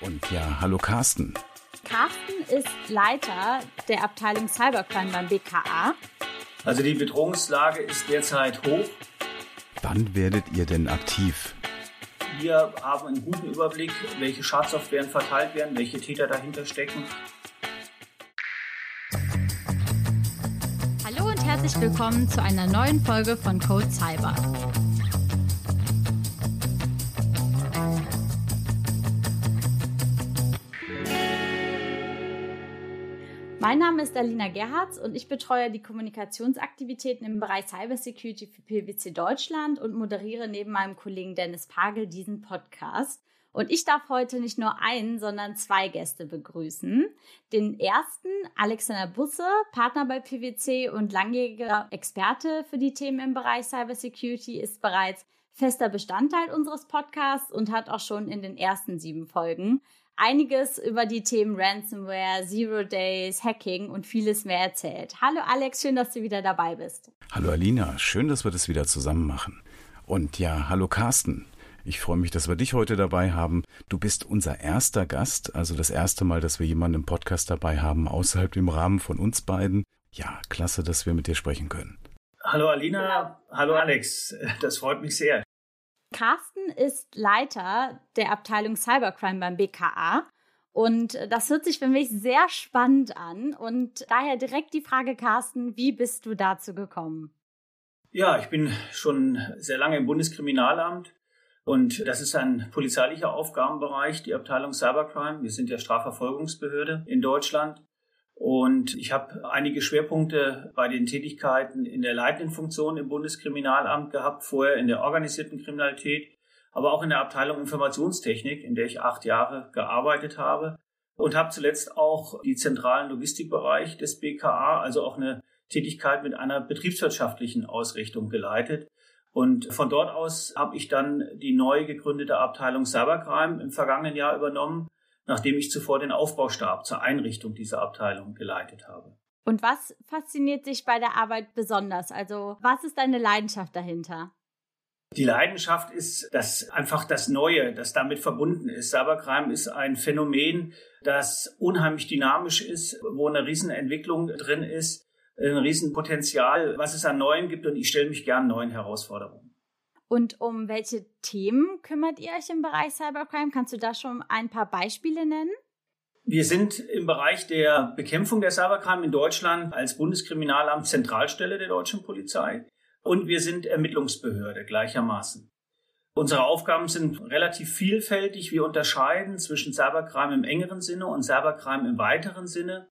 Und ja, hallo Carsten. Carsten ist Leiter der Abteilung Cybercrime beim BKA. Also die Bedrohungslage ist derzeit hoch. Wann werdet ihr denn aktiv? Wir haben einen guten Überblick, welche Schadsoftwaren verteilt werden, welche Täter dahinter stecken. Hallo und herzlich willkommen zu einer neuen Folge von Code Cyber. Mein Name ist Alina Gerhards und ich betreue die Kommunikationsaktivitäten im Bereich Cybersecurity für PwC Deutschland und moderiere neben meinem Kollegen Dennis Pagel diesen Podcast. Und ich darf heute nicht nur einen, sondern zwei Gäste begrüßen. Den ersten, Alexander Busse, Partner bei PwC und langjähriger Experte für die Themen im Bereich Cybersecurity, ist bereits fester Bestandteil unseres Podcasts und hat auch schon in den ersten sieben Folgen einiges über die Themen Ransomware, Zero Days, Hacking und vieles mehr erzählt. Hallo Alex, schön, dass du wieder dabei bist. Hallo Alina, schön, dass wir das wieder zusammen machen. Und ja, hallo Carsten. Ich freue mich, dass wir dich heute dabei haben. Du bist unser erster Gast, also das erste Mal, dass wir jemanden im Podcast dabei haben, außerhalb dem Rahmen von uns beiden. Ja, klasse, dass wir mit dir sprechen können. Hallo Alina, hallo Alex, das freut mich sehr. Carsten ist Leiter der Abteilung Cybercrime beim BKA. Und das hört sich für mich sehr spannend an. Und daher direkt die Frage, Carsten, wie bist du dazu gekommen? Ja, ich bin schon sehr lange im Bundeskriminalamt und das ist ein polizeilicher Aufgabenbereich, die Abteilung Cybercrime. Wir sind ja Strafverfolgungsbehörde in Deutschland und ich habe einige Schwerpunkte bei den Tätigkeiten in der leitenden Funktion im Bundeskriminalamt gehabt, vorher in der organisierten Kriminalität, aber auch in der Abteilung Informationstechnik, in der ich acht Jahre gearbeitet habe und habe zuletzt auch die zentralen Logistikbereich des BKA, also auch eine Tätigkeit mit einer betriebswirtschaftlichen Ausrichtung geleitet. Und von dort aus habe ich dann die neu gegründete Abteilung Cybercrime im vergangenen Jahr übernommen nachdem ich zuvor den Aufbaustab zur Einrichtung dieser Abteilung geleitet habe. Und was fasziniert dich bei der Arbeit besonders? Also was ist deine Leidenschaft dahinter? Die Leidenschaft ist das einfach das Neue, das damit verbunden ist. Cybercrime ist ein Phänomen, das unheimlich dynamisch ist, wo eine Riesenentwicklung drin ist, ein Riesenpotenzial, was es an Neuem gibt und ich stelle mich gern neuen Herausforderungen. Und um welche Themen kümmert ihr euch im Bereich Cybercrime? Kannst du da schon ein paar Beispiele nennen? Wir sind im Bereich der Bekämpfung der Cybercrime in Deutschland als Bundeskriminalamt Zentralstelle der deutschen Polizei und wir sind Ermittlungsbehörde gleichermaßen. Unsere Aufgaben sind relativ vielfältig. Wir unterscheiden zwischen Cybercrime im engeren Sinne und Cybercrime im weiteren Sinne.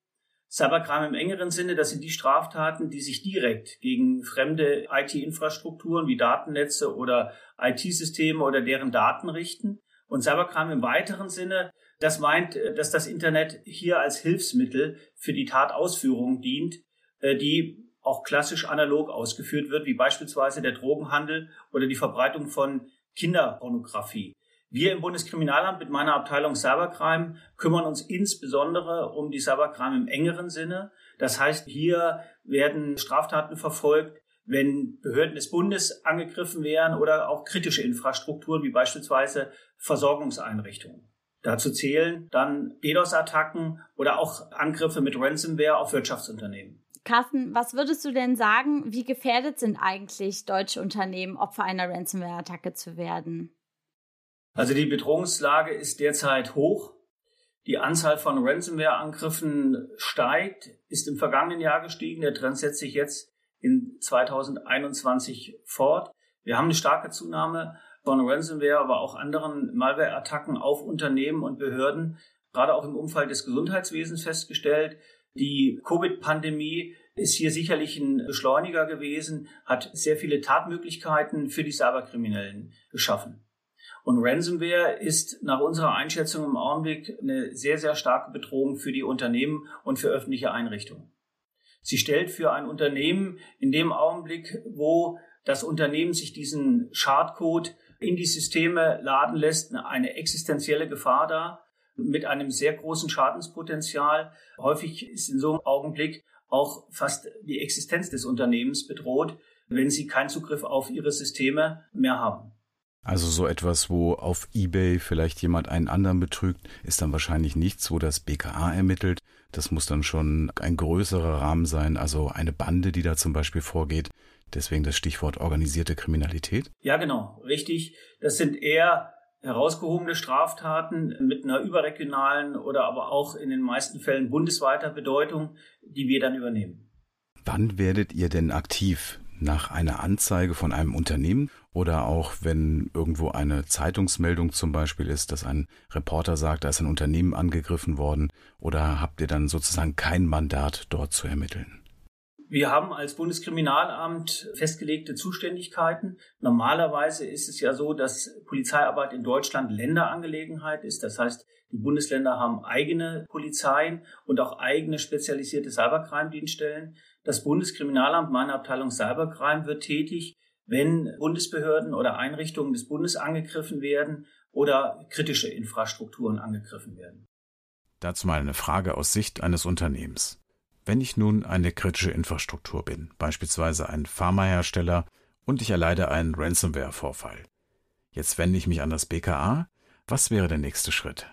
Cybercrime im engeren Sinne, das sind die Straftaten, die sich direkt gegen fremde IT-Infrastrukturen wie Datennetze oder IT-Systeme oder deren Daten richten. Und Cybercrime im weiteren Sinne, das meint, dass das Internet hier als Hilfsmittel für die Tatausführung dient, äh, die auch klassisch analog ausgeführt wird, wie beispielsweise der Drogenhandel oder die Verbreitung von Kinderpornografie. Wir im Bundeskriminalamt mit meiner Abteilung Cybercrime kümmern uns insbesondere um die Cybercrime im engeren Sinne. Das heißt, hier werden Straftaten verfolgt, wenn Behörden des Bundes angegriffen werden oder auch kritische Infrastrukturen wie beispielsweise Versorgungseinrichtungen. Dazu zählen dann DDoS-Attacken oder auch Angriffe mit Ransomware auf Wirtschaftsunternehmen. Carsten, was würdest du denn sagen, wie gefährdet sind eigentlich deutsche Unternehmen, Opfer einer Ransomware-Attacke zu werden? Also die Bedrohungslage ist derzeit hoch. Die Anzahl von Ransomware-Angriffen steigt, ist im vergangenen Jahr gestiegen. Der Trend setzt sich jetzt in 2021 fort. Wir haben eine starke Zunahme von Ransomware, aber auch anderen Malware-Attacken auf Unternehmen und Behörden, gerade auch im Umfeld des Gesundheitswesens festgestellt. Die Covid-Pandemie ist hier sicherlich ein Beschleuniger gewesen, hat sehr viele Tatmöglichkeiten für die Cyberkriminellen geschaffen. Und Ransomware ist nach unserer Einschätzung im Augenblick eine sehr, sehr starke Bedrohung für die Unternehmen und für öffentliche Einrichtungen. Sie stellt für ein Unternehmen in dem Augenblick, wo das Unternehmen sich diesen Schadcode in die Systeme laden lässt, eine existenzielle Gefahr dar mit einem sehr großen Schadenspotenzial. Häufig ist in so einem Augenblick auch fast die Existenz des Unternehmens bedroht, wenn sie keinen Zugriff auf ihre Systeme mehr haben. Also so etwas, wo auf eBay vielleicht jemand einen anderen betrügt, ist dann wahrscheinlich nichts, wo das BKA ermittelt. Das muss dann schon ein größerer Rahmen sein, also eine Bande, die da zum Beispiel vorgeht. Deswegen das Stichwort organisierte Kriminalität. Ja, genau, richtig. Das sind eher herausgehobene Straftaten mit einer überregionalen oder aber auch in den meisten Fällen bundesweiter Bedeutung, die wir dann übernehmen. Wann werdet ihr denn aktiv? Nach einer Anzeige von einem Unternehmen oder auch wenn irgendwo eine Zeitungsmeldung zum Beispiel ist, dass ein Reporter sagt, da ist ein Unternehmen angegriffen worden oder habt ihr dann sozusagen kein Mandat dort zu ermitteln? Wir haben als Bundeskriminalamt festgelegte Zuständigkeiten. Normalerweise ist es ja so, dass Polizeiarbeit in Deutschland Länderangelegenheit ist. Das heißt, die Bundesländer haben eigene Polizeien und auch eigene spezialisierte Cybercrime-Dienststellen. Das Bundeskriminalamt, meine Abteilung Cybercrime, wird tätig, wenn Bundesbehörden oder Einrichtungen des Bundes angegriffen werden oder kritische Infrastrukturen angegriffen werden. Dazu mal eine Frage aus Sicht eines Unternehmens. Wenn ich nun eine kritische Infrastruktur bin, beispielsweise ein Pharmahersteller, und ich erleide einen Ransomware-Vorfall, jetzt wende ich mich an das BKA, was wäre der nächste Schritt?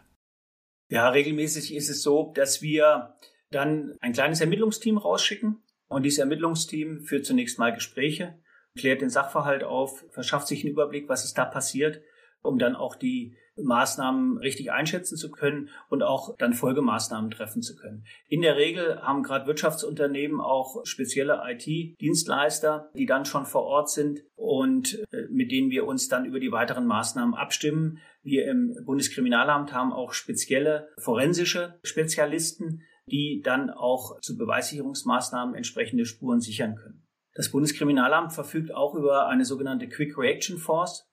Ja, regelmäßig ist es so, dass wir dann ein kleines Ermittlungsteam rausschicken und dieses Ermittlungsteam führt zunächst mal Gespräche, klärt den Sachverhalt auf, verschafft sich einen Überblick, was ist da passiert, um dann auch die Maßnahmen richtig einschätzen zu können und auch dann Folgemaßnahmen treffen zu können. In der Regel haben gerade Wirtschaftsunternehmen auch spezielle IT-Dienstleister, die dann schon vor Ort sind und äh, mit denen wir uns dann über die weiteren Maßnahmen abstimmen. Wir im Bundeskriminalamt haben auch spezielle forensische Spezialisten, die dann auch zu Beweissicherungsmaßnahmen entsprechende Spuren sichern können. Das Bundeskriminalamt verfügt auch über eine sogenannte Quick Reaction Force.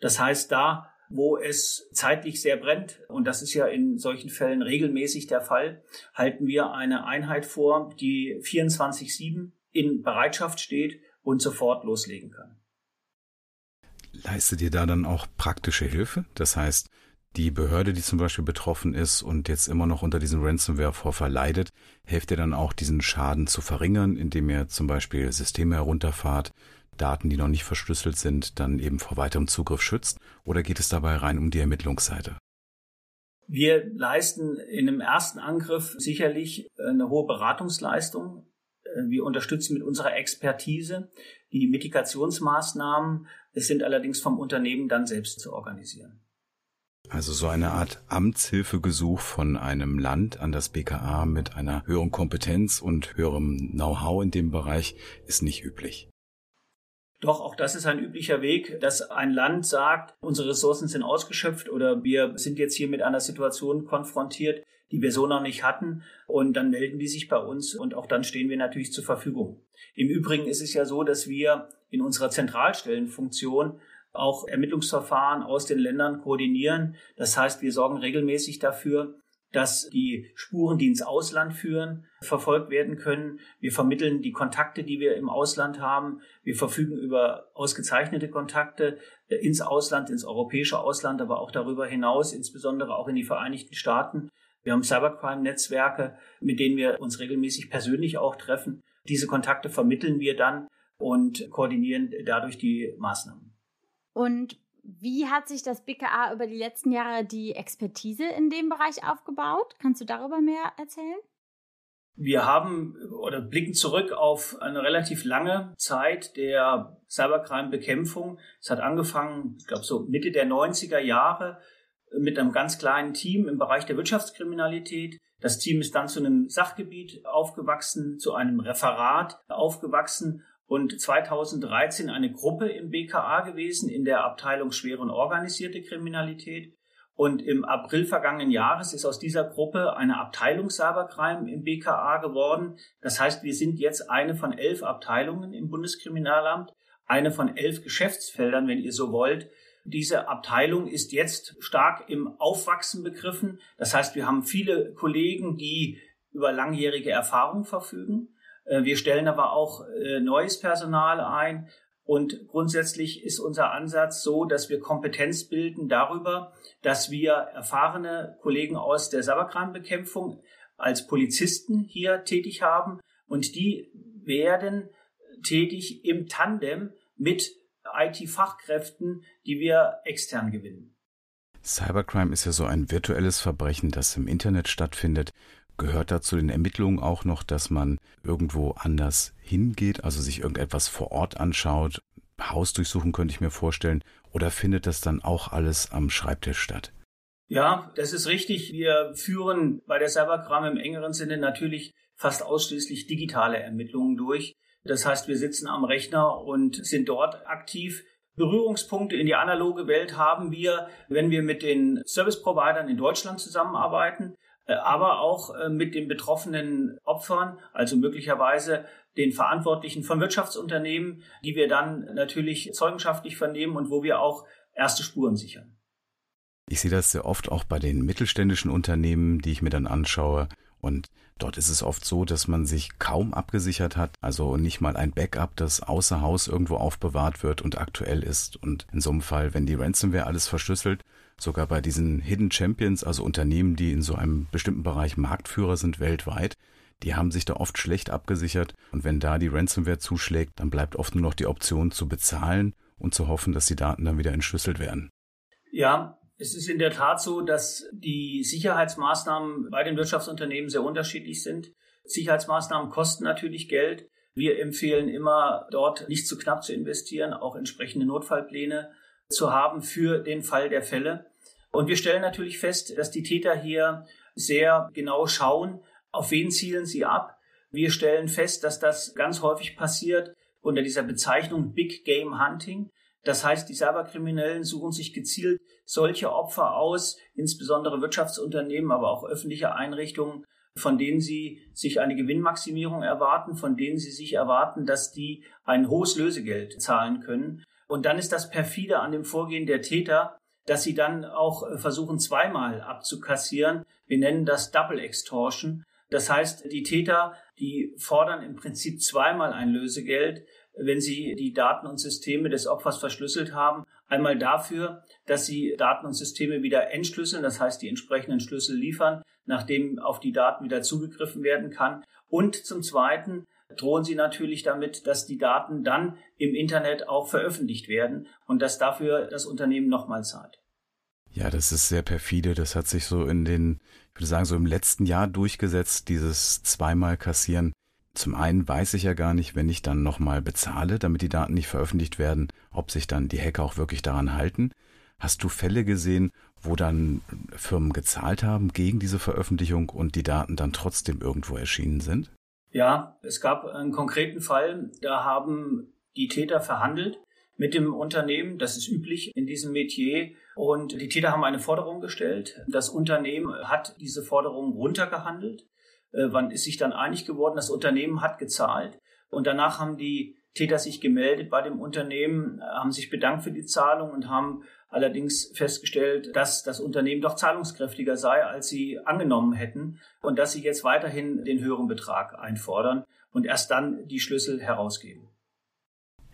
Das heißt, da wo es zeitlich sehr brennt, und das ist ja in solchen Fällen regelmäßig der Fall, halten wir eine Einheit vor, die 24-7 in Bereitschaft steht und sofort loslegen kann. Leistet ihr da dann auch praktische Hilfe? Das heißt, die Behörde, die zum Beispiel betroffen ist und jetzt immer noch unter diesem Ransomware-Vorfall leidet, helft ihr dann auch, diesen Schaden zu verringern, indem ihr zum Beispiel Systeme herunterfahrt, Daten, die noch nicht verschlüsselt sind, dann eben vor weiterem Zugriff schützt? Oder geht es dabei rein um die Ermittlungsseite? Wir leisten in einem ersten Angriff sicherlich eine hohe Beratungsleistung. Wir unterstützen mit unserer Expertise die Mitigationsmaßnahmen. Es sind allerdings vom Unternehmen dann selbst zu organisieren. Also so eine Art Amtshilfegesuch von einem Land an das BKA mit einer höheren Kompetenz und höherem Know-how in dem Bereich ist nicht üblich. Doch auch das ist ein üblicher Weg, dass ein Land sagt, unsere Ressourcen sind ausgeschöpft oder wir sind jetzt hier mit einer Situation konfrontiert, die wir so noch nicht hatten. Und dann melden die sich bei uns und auch dann stehen wir natürlich zur Verfügung. Im Übrigen ist es ja so, dass wir in unserer Zentralstellenfunktion auch Ermittlungsverfahren aus den Ländern koordinieren. Das heißt, wir sorgen regelmäßig dafür, dass die Spuren, die ins Ausland führen, verfolgt werden können. Wir vermitteln die Kontakte, die wir im Ausland haben. Wir verfügen über ausgezeichnete Kontakte äh, ins Ausland, ins europäische Ausland, aber auch darüber hinaus, insbesondere auch in die Vereinigten Staaten. Wir haben Cybercrime-Netzwerke, mit denen wir uns regelmäßig persönlich auch treffen. Diese Kontakte vermitteln wir dann und koordinieren dadurch die Maßnahmen. Und wie hat sich das BKA über die letzten Jahre die Expertise in dem Bereich aufgebaut? Kannst du darüber mehr erzählen? Wir haben oder blicken zurück auf eine relativ lange Zeit der Cybercrime-Bekämpfung. Es hat angefangen, ich glaube, so Mitte der 90er Jahre mit einem ganz kleinen Team im Bereich der Wirtschaftskriminalität. Das Team ist dann zu einem Sachgebiet aufgewachsen, zu einem Referat aufgewachsen und 2013 eine Gruppe im BKA gewesen in der Abteilung schwere und organisierte Kriminalität. Und im April vergangenen Jahres ist aus dieser Gruppe eine Abteilung Cybercrime im BKA geworden. Das heißt, wir sind jetzt eine von elf Abteilungen im Bundeskriminalamt, eine von elf Geschäftsfeldern, wenn ihr so wollt. Diese Abteilung ist jetzt stark im Aufwachsen begriffen. Das heißt, wir haben viele Kollegen, die über langjährige Erfahrung verfügen. Äh, wir stellen aber auch äh, neues Personal ein. Und grundsätzlich ist unser Ansatz so, dass wir Kompetenz bilden darüber, dass wir erfahrene Kollegen aus der Cybercrime-Bekämpfung als Polizisten hier tätig haben. Und die werden tätig im Tandem mit IT-Fachkräften, die wir extern gewinnen. Cybercrime ist ja so ein virtuelles Verbrechen, das im Internet stattfindet. Gehört da zu den Ermittlungen auch noch, dass man irgendwo anders hingeht, also sich irgendetwas vor Ort anschaut? Haus durchsuchen könnte ich mir vorstellen. Oder findet das dann auch alles am Schreibtisch statt? Ja, das ist richtig. Wir führen bei der Cybercrime im engeren Sinne natürlich fast ausschließlich digitale Ermittlungen durch. Das heißt, wir sitzen am Rechner und sind dort aktiv. Berührungspunkte in die analoge Welt haben wir, wenn wir mit den Service-Providern in Deutschland zusammenarbeiten, aber auch äh, mit den betroffenen Opfern, also möglicherweise den Verantwortlichen von Wirtschaftsunternehmen, die wir dann natürlich zeugenschaftlich vernehmen und wo wir auch erste Spuren sichern. Ich sehe das sehr oft auch bei den mittelständischen Unternehmen, die ich mir dann anschaue. Und dort ist es oft so, dass man sich kaum abgesichert hat, also nicht mal ein Backup, das außer Haus irgendwo aufbewahrt wird und aktuell ist. Und in so einem Fall, wenn die Ransomware alles verschlüsselt, sogar bei diesen Hidden Champions, also Unternehmen, die in so einem bestimmten Bereich Marktführer sind weltweit, die haben sich da oft schlecht abgesichert. Und wenn da die Ransomware zuschlägt, dann bleibt oft nur noch die Option zu bezahlen und zu hoffen, dass die Daten dann wieder entschlüsselt werden. Ja, es ist in der Tat so, dass die Sicherheitsmaßnahmen bei den Wirtschaftsunternehmen sehr unterschiedlich sind. Sicherheitsmaßnahmen kosten natürlich Geld. Wir empfehlen immer, dort nicht zu knapp zu investieren, auch entsprechende Notfallpläne zu haben für den Fall der Fälle. Und wir stellen natürlich fest, dass die Täter hier sehr genau schauen, auf wen zielen sie ab. Wir stellen fest, dass das ganz häufig passiert unter dieser Bezeichnung Big Game Hunting. Das heißt, die Cyberkriminellen suchen sich gezielt solche Opfer aus, insbesondere Wirtschaftsunternehmen, aber auch öffentliche Einrichtungen, von denen sie sich eine Gewinnmaximierung erwarten, von denen sie sich erwarten, dass die ein hohes Lösegeld zahlen können. Und dann ist das perfide an dem Vorgehen der Täter, dass sie dann auch äh, versuchen, zweimal abzukassieren. Wir nennen das Double Extortion. Das heißt, die Täter, die fordern im Prinzip zweimal ein Lösegeld, wenn sie die Daten und Systeme des Opfers verschlüsselt haben. Einmal dafür, dass sie Daten und Systeme wieder entschlüsseln, das heißt die entsprechenden Schlüssel liefern, nachdem auf die Daten wieder zugegriffen werden kann. Und zum Zweiten drohen sie natürlich damit, dass die Daten dann im Internet auch veröffentlicht werden und dass dafür das Unternehmen nochmal zahlt. Ja, das ist sehr perfide. Das hat sich so in den, ich würde sagen, so im letzten Jahr durchgesetzt, dieses zweimal kassieren. Zum einen weiß ich ja gar nicht, wenn ich dann nochmal bezahle, damit die Daten nicht veröffentlicht werden, ob sich dann die Hacker auch wirklich daran halten. Hast du Fälle gesehen, wo dann Firmen gezahlt haben gegen diese Veröffentlichung und die Daten dann trotzdem irgendwo erschienen sind? Ja, es gab einen konkreten Fall, da haben die Täter verhandelt mit dem Unternehmen. Das ist üblich in diesem Metier. Und die Täter haben eine Forderung gestellt. Das Unternehmen hat diese Forderung runtergehandelt. Äh, wann ist sich dann einig geworden? Das Unternehmen hat gezahlt. Und danach haben die Täter sich gemeldet bei dem Unternehmen, haben sich bedankt für die Zahlung und haben allerdings festgestellt, dass das Unternehmen doch zahlungskräftiger sei, als sie angenommen hätten und dass sie jetzt weiterhin den höheren Betrag einfordern und erst dann die Schlüssel herausgeben.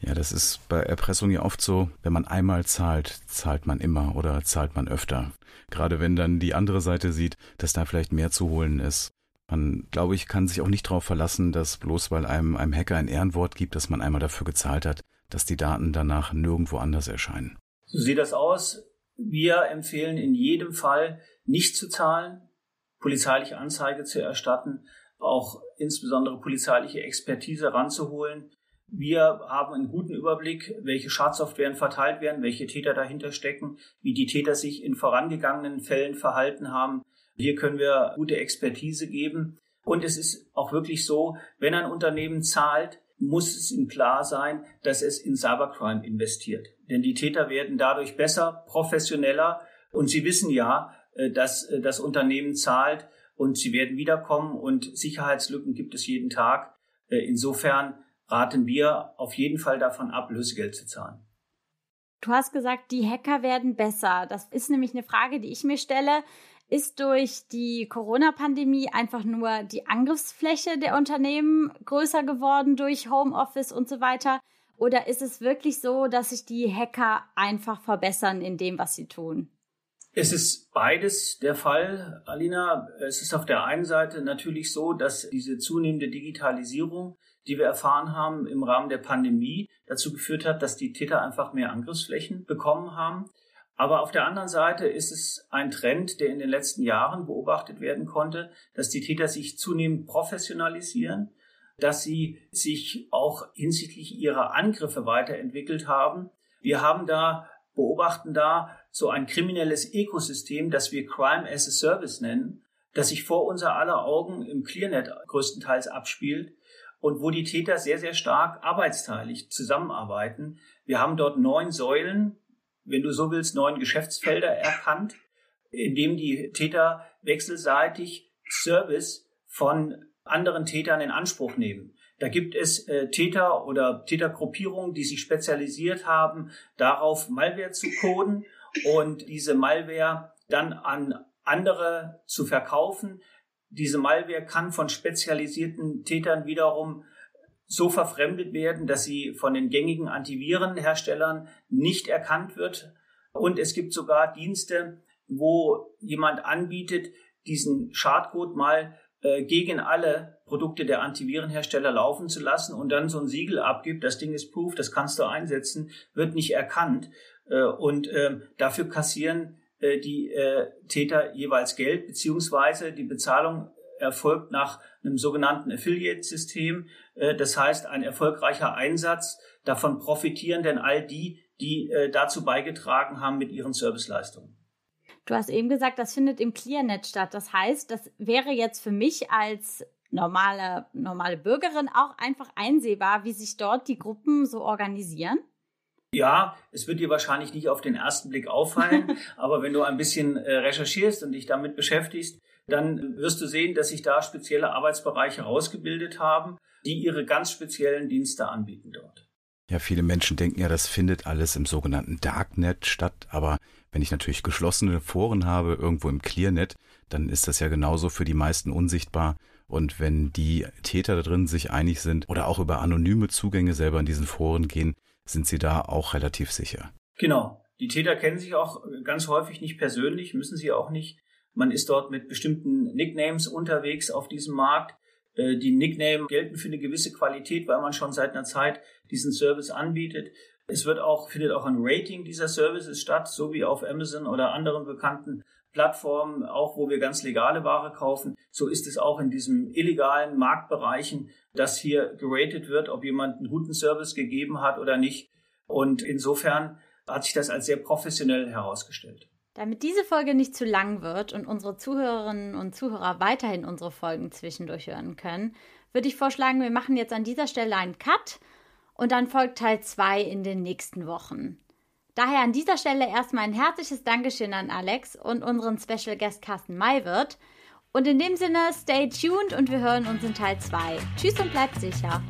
Ja, das ist bei Erpressung ja oft so, wenn man einmal zahlt, zahlt man immer oder zahlt man öfter. Gerade wenn dann die andere Seite sieht, dass da vielleicht mehr zu holen ist. Man, glaube ich, kann sich auch nicht darauf verlassen, dass bloß weil einem einem Hacker ein Ehrenwort gibt, dass man einmal dafür gezahlt hat, dass die Daten danach nirgendwo anders erscheinen. So sieht das aus. Wir empfehlen in jedem Fall nicht zu zahlen, polizeiliche Anzeige zu erstatten, auch insbesondere polizeiliche Expertise ranzuholen. Wir haben einen guten Überblick, welche Schadsoftwaren verteilt werden, welche Täter dahinter stecken, wie die Täter sich in vorangegangenen Fällen verhalten haben. Hier können wir gute Expertise geben. Und es ist auch wirklich so, wenn ein Unternehmen zahlt, muss es ihm klar sein, dass es in Cybercrime investiert. Denn die Täter werden dadurch besser, professioneller und sie wissen ja, äh, dass äh, das Unternehmen zahlt und sie werden wiederkommen und Sicherheitslücken gibt es jeden Tag. Äh, insofern raten wir auf jeden Fall davon ab, Lösegeld zu zahlen. Du hast gesagt, die Hacker werden besser. Das ist nämlich eine Frage, die ich mir stelle. Ist durch die Corona-Pandemie einfach nur die Angriffsfläche der Unternehmen größer geworden durch Homeoffice und so weiter? Oder ist es wirklich so, dass sich die Hacker einfach verbessern in dem, was sie tun? Es ist beides der Fall, Alina. Es ist auf der einen Seite natürlich so, dass diese zunehmende Digitalisierung die wir erfahren haben im Rahmen der Pandemie, dazu geführt hat, dass die Täter einfach mehr Angriffsflächen bekommen haben. Aber auf der anderen Seite ist es ein Trend, der in den letzten Jahren beobachtet werden konnte, dass die Täter sich zunehmend professionalisieren, dass sie sich auch hinsichtlich ihrer Angriffe weiterentwickelt haben. Wir haben da, beobachten da so ein kriminelles Ökosystem, das wir Crime as a Service nennen, das sich vor unser aller Augen im Clearnet größtenteils abspielt und wo die Täter sehr, sehr stark arbeitsteilig zusammenarbeiten. Wir haben dort neun Säulen, wenn du so willst, neun Geschäftsfelder erkannt, in dem die Täter wechselseitig Service von anderen Tätern in Anspruch nehmen. Da gibt es äh, Täter oder Tätergruppierungen, die sich spezialisiert haben, darauf Malware zu coden und diese Malware dann an andere zu verkaufen. Diese Malware kann von spezialisierten Tätern wiederum so verfremdet werden, dass sie von den gängigen Antivirenherstellern nicht erkannt wird. Und es gibt sogar Dienste, wo jemand anbietet, diesen Schadcode mal äh, gegen alle Produkte der Antivirenhersteller laufen zu lassen und dann so ein Siegel abgibt, das Ding ist proof, das kannst du einsetzen, wird nicht erkannt. Äh, und äh, dafür kassieren äh, die äh, Täter jeweils Geld, beziehungsweise die Bezahlung erfolgt nach einem sogenannten Affiliate-System. Äh, das heißt, ein erfolgreicher Einsatz. Davon profitieren denn all die, die äh, dazu beigetragen haben mit ihren Serviceleistungen. Du hast eben gesagt, das findet im ClearNet statt. Das heißt, das wäre jetzt für mich als normale, normale Bürgerin auch einfach einsehbar, wie sich dort die Gruppen so organisieren? Ja, es wird dir wahrscheinlich nicht auf den ersten Blick auffallen, aber wenn du ein bisschen äh, recherchierst und dich damit beschäftigst, dann wirst du sehen, dass sich da spezielle Arbeitsbereiche herausgebildet haben, die ihre ganz speziellen Dienste anbieten dort. Ja, viele Menschen denken ja, das findet alles im sogenannten Darknet statt, aber wenn ich natürlich geschlossene Foren habe, irgendwo im Clearnet, dann ist das ja genauso für die meisten unsichtbar. Und wenn die Täter da drin sich einig sind oder auch über anonyme Zugänge selber in diesen Foren gehen, sind sie da auch relativ sicher. Genau. Die Täter kennen sich auch ganz häufig nicht persönlich, müssen sie auch nicht. Man ist dort mit bestimmten Nicknames unterwegs auf diesem Markt. Äh, die Nicknames gelten für eine gewisse Qualität, weil man schon seit einer Zeit diesen Service anbietet. Es wird auch, findet auch ein Rating dieser Services statt, so wie auf Amazon oder anderen bekannten Plattformen, auch wo wir ganz legale Ware kaufen. So ist es auch in diesen illegalen Marktbereichen, dass hier geratet wird, ob jemand einen guten Service gegeben hat oder nicht. Und insofern hat sich das als sehr professionell herausgestellt. Damit diese Folge nicht zu lang wird und unsere Zuhörerinnen und Zuhörer weiterhin unsere Folgen zwischendurch hören können, würde ich vorschlagen, wir machen jetzt an dieser Stelle einen Cut und dann folgt Teil 2 in den nächsten Wochen. Daher an dieser Stelle erstmal ein herzliches Dankeschön an Alex und unseren Special Guest Carsten Maywirt. Und in dem Sinne, stay tuned und wir hören uns in Teil 2. Tschüss und bleibt sicher.